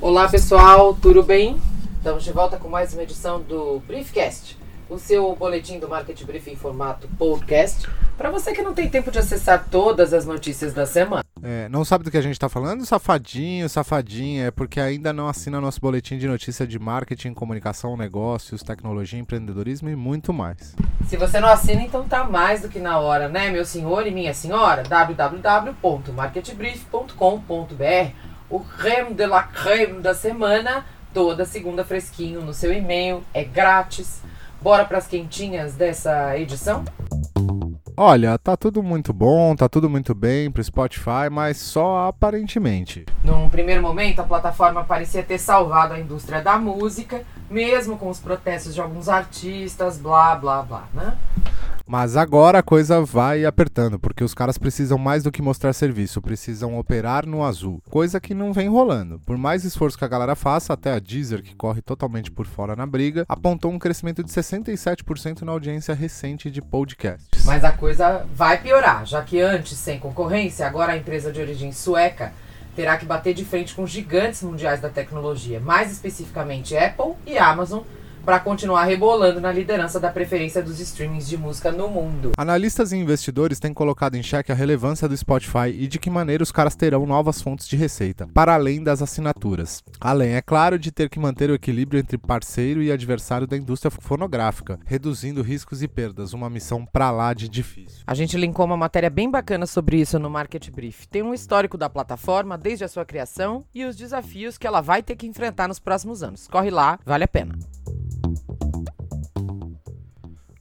Olá pessoal, tudo bem? Estamos de volta com mais uma edição do Briefcast, o seu boletim do Market Brief em formato podcast, para você que não tem tempo de acessar todas as notícias da semana. É, não sabe do que a gente está falando? Safadinho, safadinha, é porque ainda não assina nosso boletim de notícia de marketing, comunicação, negócios, tecnologia, empreendedorismo e muito mais. Se você não assina, então tá mais do que na hora, né, meu senhor e minha senhora? www.marketbrief.com.br O creme de la creme da semana, toda segunda fresquinho no seu e-mail, é grátis. Bora pras quentinhas dessa edição? Olha, tá tudo muito bom, tá tudo muito bem pro Spotify, mas só aparentemente. Num primeiro momento, a plataforma parecia ter salvado a indústria da música, mesmo com os protestos de alguns artistas, blá blá blá, né? Mas agora a coisa vai apertando, porque os caras precisam mais do que mostrar serviço, precisam operar no azul, coisa que não vem rolando. Por mais esforço que a galera faça, até a Deezer, que corre totalmente por fora na briga, apontou um crescimento de 67% na audiência recente de podcasts. Mas a coisa vai piorar, já que antes, sem concorrência, agora a empresa de origem sueca terá que bater de frente com gigantes mundiais da tecnologia, mais especificamente Apple e Amazon, para continuar rebolando na liderança da preferência dos streamings de música no mundo. Analistas e investidores têm colocado em xeque a relevância do Spotify e de que maneira os caras terão novas fontes de receita, para além das assinaturas. Além, é claro, de ter que manter o equilíbrio entre parceiro e adversário da indústria fonográfica, reduzindo riscos e perdas, uma missão pra lá de difícil. A gente linkou uma matéria bem bacana sobre isso no Market Brief. Tem um histórico da plataforma desde a sua criação e os desafios que ela vai ter que enfrentar nos próximos anos. Corre lá, vale a pena.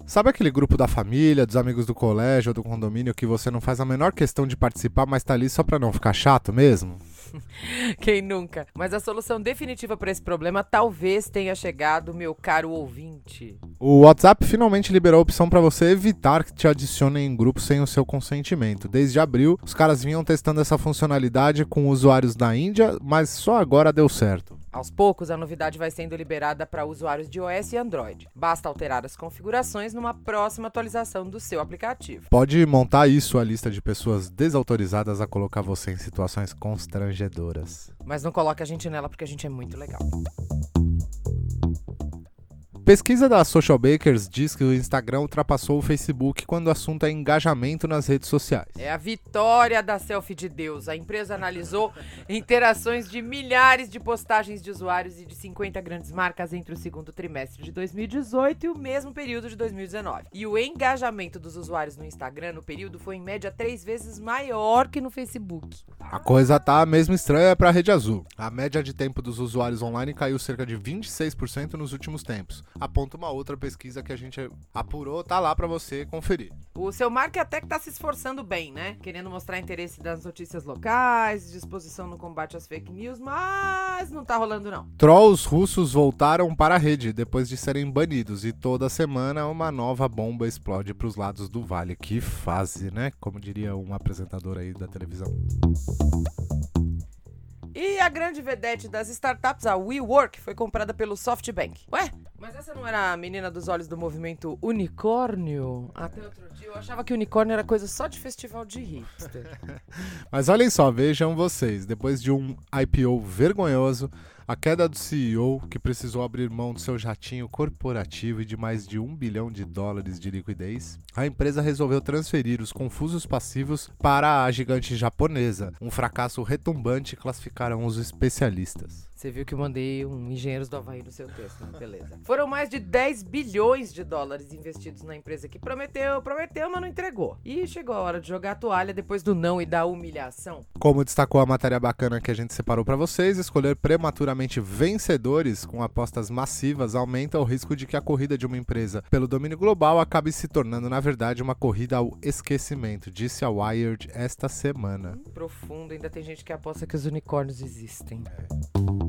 Sabe aquele grupo da família, dos amigos do colégio ou do condomínio que você não faz a menor questão de participar, mas tá ali só pra não ficar chato mesmo? Quem nunca? Mas a solução definitiva para esse problema talvez tenha chegado, meu caro ouvinte. O WhatsApp finalmente liberou a opção para você evitar que te adicionem em grupos sem o seu consentimento. Desde abril, os caras vinham testando essa funcionalidade com usuários da Índia, mas só agora deu certo. Aos poucos, a novidade vai sendo liberada para usuários de iOS e Android. Basta alterar as configurações numa próxima atualização do seu aplicativo. Pode montar isso a lista de pessoas desautorizadas a colocar você em situações constrangedoras. Mas não coloque a gente nela porque a gente é muito legal. Pesquisa da Social Bakers diz que o Instagram ultrapassou o Facebook quando o assunto é engajamento nas redes sociais. É a vitória da selfie de Deus. A empresa analisou interações de milhares de postagens de usuários e de 50 grandes marcas entre o segundo trimestre de 2018 e o mesmo período de 2019. E o engajamento dos usuários no Instagram no período foi em média três vezes maior que no Facebook. A coisa tá mesmo estranha para a rede azul. A média de tempo dos usuários online caiu cerca de 26% nos últimos tempos aponta uma outra pesquisa que a gente apurou, tá lá para você conferir. O seu Mark até que tá se esforçando bem, né? Querendo mostrar interesse das notícias locais, disposição no combate às fake news, mas não tá rolando não. Trolls russos voltaram para a rede depois de serem banidos e toda semana uma nova bomba explode para os lados do vale. Que fase, né? Como diria um apresentador aí da televisão. E a grande vedete das startups, a WeWork, foi comprada pelo SoftBank. Ué, mas essa não era a menina dos olhos do movimento unicórnio? Até outro dia eu achava que unicórnio era coisa só de festival de hipster. mas olhem só, vejam vocês, depois de um IPO vergonhoso, a queda do CEO, que precisou abrir mão do seu jatinho corporativo e de mais de um bilhão de dólares de liquidez, a empresa resolveu transferir os confusos passivos para a gigante japonesa. Um fracasso retumbante classificaram os especialistas. Você viu que eu mandei um Engenheiros do Havaí no seu texto, né? Beleza. Foram mais de 10 bilhões de dólares investidos na empresa que prometeu, prometeu, mas não entregou. E chegou a hora de jogar a toalha depois do não e da humilhação. Como destacou a matéria bacana que a gente separou para vocês, escolher prematuramente vencedores com apostas massivas aumenta o risco de que a corrida de uma empresa pelo domínio global acabe se tornando, na verdade, uma corrida ao esquecimento, disse a Wired esta semana. Profundo, ainda tem gente que aposta que os unicórnios existem. É.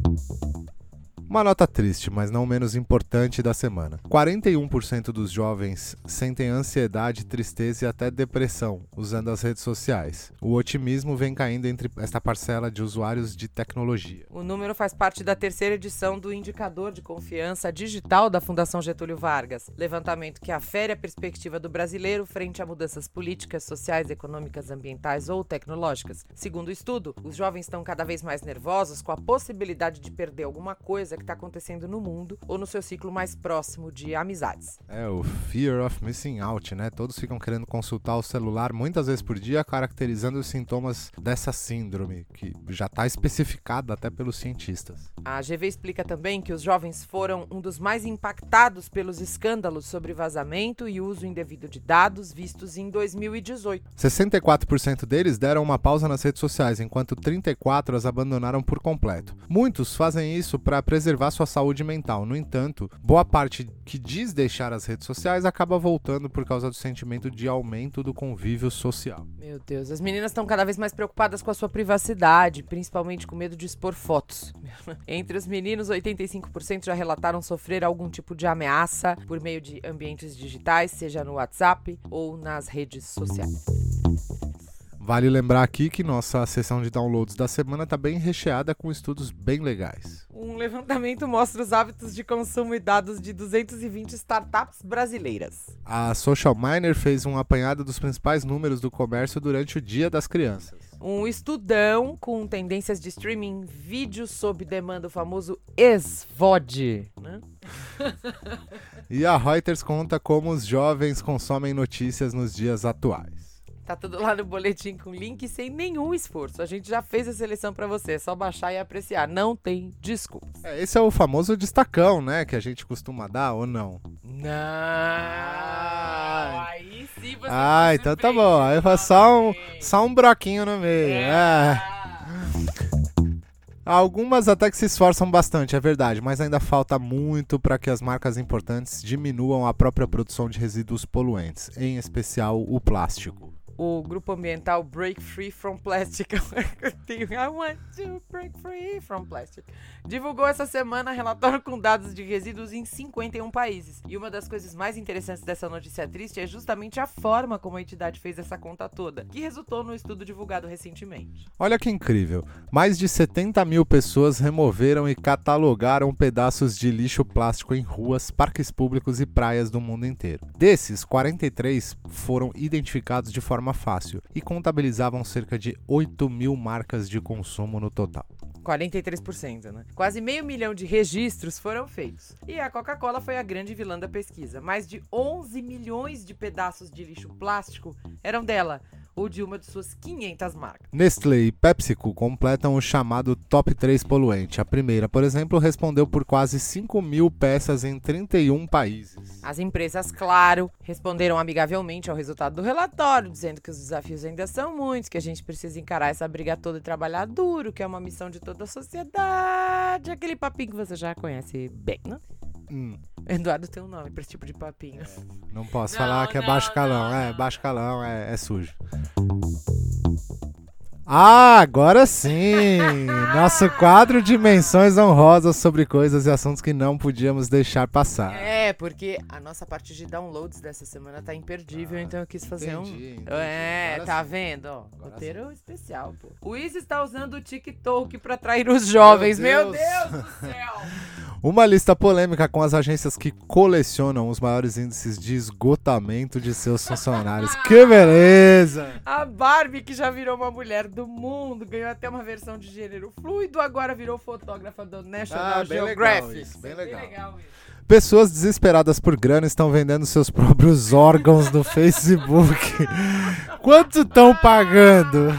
Uma nota triste, mas não menos importante da semana. 41% dos jovens sentem ansiedade, tristeza e até depressão usando as redes sociais. O otimismo vem caindo entre esta parcela de usuários de tecnologia. O número faz parte da terceira edição do Indicador de Confiança Digital da Fundação Getúlio Vargas, levantamento que afere a perspectiva do brasileiro frente a mudanças políticas, sociais, econômicas, ambientais ou tecnológicas. Segundo o estudo, os jovens estão cada vez mais nervosos com a possibilidade de perder alguma coisa que está acontecendo no mundo ou no seu ciclo mais próximo de amizades. É o fear of missing out, né? Todos ficam querendo consultar o celular muitas vezes por dia, caracterizando os sintomas dessa síndrome, que já está especificada até pelos cientistas. A GV explica também que os jovens foram um dos mais impactados pelos escândalos sobre vazamento e uso indevido de dados vistos em 2018. 64% deles deram uma pausa nas redes sociais, enquanto 34% as abandonaram por completo. Muitos fazem isso para preservar sua saúde mental. No entanto, boa parte que diz deixar as redes sociais acaba voltando por causa do sentimento de aumento do convívio social. Meu Deus, as meninas estão cada vez mais preocupadas com a sua privacidade, principalmente com medo de expor fotos. Entre os meninos, 85% já relataram sofrer algum tipo de ameaça por meio de ambientes digitais, seja no WhatsApp ou nas redes sociais. Vale lembrar aqui que nossa sessão de downloads da semana está bem recheada com estudos bem legais. Levantamento mostra os hábitos de consumo e dados de 220 startups brasileiras. A Social Miner fez um apanhado dos principais números do comércio durante o Dia das Crianças. Um estudão com tendências de streaming vídeo sob demanda, o famoso SVOD. Né? e a Reuters conta como os jovens consomem notícias nos dias atuais. Tá tudo lá no boletim com link sem nenhum esforço. A gente já fez a seleção para você, é só baixar e apreciar. Não tem desculpas. É, esse é o famoso destacão, né? Que a gente costuma dar ou não? Não. Aí sim você Ah, então tá bom. Aí foi só um, só um broquinho no meio. É. é. Algumas até que se esforçam bastante, é verdade, mas ainda falta muito para que as marcas importantes diminuam a própria produção de resíduos poluentes, em especial o plástico o grupo ambiental Break Free from Plastic. I want to break free from plastic. Divulgou essa semana relatório com dados de resíduos em 51 países. E uma das coisas mais interessantes dessa notícia triste é justamente a forma como a entidade fez essa conta toda, que resultou no estudo divulgado recentemente. Olha que incrível! Mais de 70 mil pessoas removeram e catalogaram pedaços de lixo plástico em ruas, parques públicos e praias do mundo inteiro. Desses, 43 foram identificados de forma forma fácil e contabilizavam cerca de 8 mil marcas de consumo no total. 43%, né? Quase meio milhão de registros foram feitos. E a Coca-Cola foi a grande vilã da pesquisa. Mais de 11 milhões de pedaços de lixo plástico eram dela, ou de uma de suas 500 marcas. Nestlé e PepsiCo completam o chamado top 3 poluente. A primeira, por exemplo, respondeu por quase 5 mil peças em 31 países. As empresas, claro, responderam amigavelmente ao resultado do relatório, dizendo que os desafios ainda são muitos, que a gente precisa encarar essa briga toda e trabalhar duro, que é uma missão de toda a sociedade. Aquele papinho que você já conhece bem, né? Hum. Eduardo tem um nome pra esse tipo de papinho. É, não posso não, falar que é baixo calão. Não, é, baixo calão é, é sujo. Ah, agora sim! Nosso quadro de menções honrosas sobre coisas e assuntos que não podíamos deixar passar. É, porque a nossa parte de downloads dessa semana tá imperdível, ah, então eu quis fazer entendi, um. Entendi. É, agora tá sim. vendo? Ó, roteiro sim. especial, pô. O Izzy está usando o TikTok para atrair os jovens. Meu Deus, Meu Deus do céu! Uma lista polêmica com as agências que colecionam os maiores índices de esgotamento de seus funcionários. que beleza! A Barbie, que já virou uma mulher do mundo, ganhou até uma versão de gênero fluido, agora virou fotógrafa do National ah, Geographic. Legal isso, bem legal. Bem legal isso. Pessoas desesperadas por grana estão vendendo seus próprios órgãos no Facebook. Quanto estão pagando?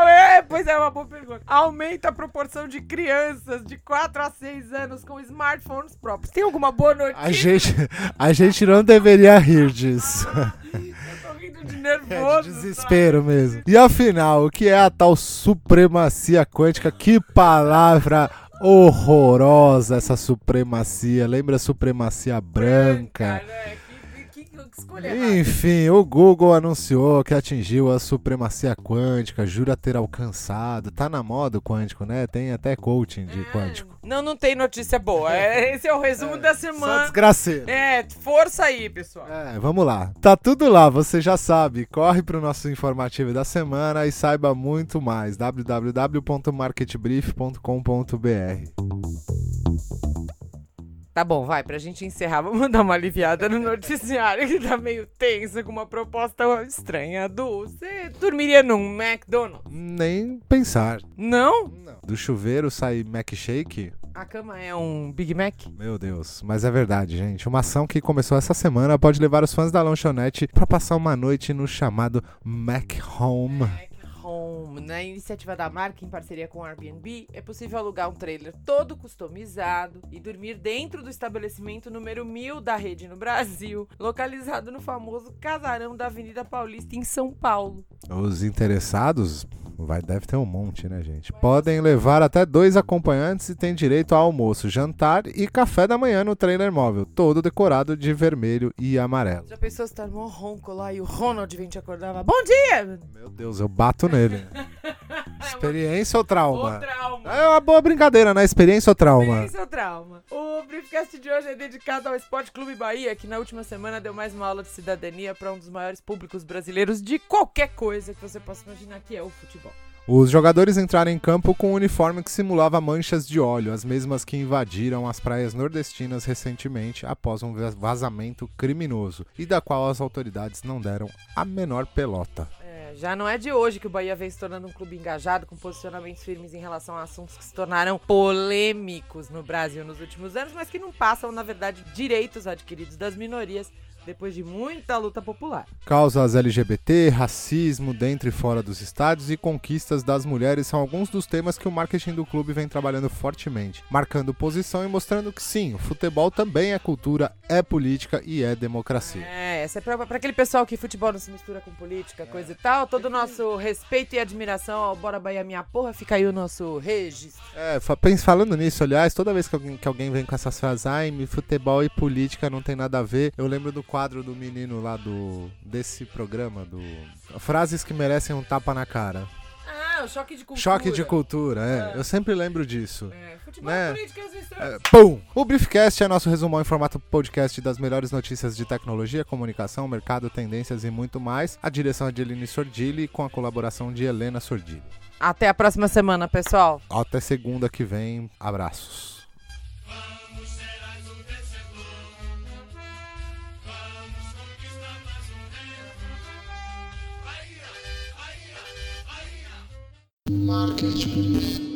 É, pois é, uma boa pergunta. Aumenta a proporção de crianças de 4 a 6 anos com smartphones próprios. Tem alguma boa notícia? A gente, a gente não deveria rir disso. De nervoso. É de desespero sabe? mesmo. E afinal, o que é a tal supremacia quântica? Que palavra horrorosa essa supremacia. Lembra a supremancia branca? branca né? Que escolher. errado. Enfim, o Google anunciou que atingiu a supremacia quântica, jura ter alcançado. Tá na moda o quântico, né? Tem até coaching de quântico. Não, não tem notícia boa. É, esse é o resumo da Só semana. desgraceiro. É, força aí, pessoal. É, vamos lá. Tá tudo lá, você já sabe. Corre pro nosso informativo da semana e saiba muito mais. www.marketbrief.com.br Tá bom, vai, pra gente encerrar, vamos dar uma aliviada no noticiário que tá meio tenso com uma proposta estranha do. Você dormiria num McDonald's? Nem pensar. Não? Do chuveiro sai Shake? A cama é um Big Mac? Meu Deus, mas é verdade, gente. Uma ação que começou essa semana pode levar os fãs da lanchonete pra passar uma noite no chamado Mac Home. Mac Na iniciativa da marca, em parceria com o Airbnb, é possível alugar um trailer todo customizado e dormir dentro do estabelecimento número 1000 da rede no Brasil, localizado no famoso casarão da Avenida Paulista, em São Paulo. Os interessados, vai, deve ter um monte, né, gente? Podem levar até dois acompanhantes e tem direito a almoço, jantar e café da manhã no trailer móvel, todo decorado de vermelho e amarelo. Já pensou se tá no ronco lá e o Ronald vem te acordava? Bom dia! Meu Deus, eu bato nele. Experiência ou trauma? trauma. É uma boa brincadeira, né? Experiência ou trauma? Esse é o trauma. O Briefcast de hoje é dedicado ao Esporte Clube Bahia, que na última semana deu mais uma aula de cidadania para um dos maiores públicos brasileiros de qualquer coisa que você possa imaginar que é o futebol. Os jogadores entraram em campo com um uniforme que simulava manchas de óleo, as mesmas que invadiram as praias nordestinas recentemente após um vazamento criminoso, e da qual as autoridades não deram a menor pelota. Já não é de hoje que o Bahia vem se tornando um clube engajado, com posicionamentos firmes em relação a assuntos que se tornaram polêmicos no Brasil nos últimos anos, mas que não passam, na verdade, direitos adquiridos das minorias depois de muita luta popular. Causas LGBT, racismo dentro e fora dos estádios e conquistas das mulheres são alguns dos temas que o marketing do clube vem trabalhando fortemente, marcando posição e mostrando que sim, o futebol também é cultura, é política e é democracia. É, essa é pra, pra aquele pessoal que futebol não se mistura com política, coisa e tal. Todo o nosso respeito e admiração ao Bora Bahia Minha Porra, fica aí o nosso registro. É, falando nisso, aliás, toda vez que alguém, que alguém vem com essas frases, ai, futebol e política não tem nada a ver, eu lembro do quadro do menino lá do desse programa, do frases que merecem um tapa na cara. Ah, o choque de cultura. Choque de cultura, é. É. Eu sempre lembro disso. É, futebol Né? e política às vezes É, pum! O Briefcast é nosso resumão em formato podcast das melhores notícias de tecnologia, comunicação, mercado, tendências e muito mais. A direção é de Eline Sordilli com a colaboração de Helena Sordilli. Até a próxima semana, pessoal. Até segunda que vem. Abraços. Market Brief.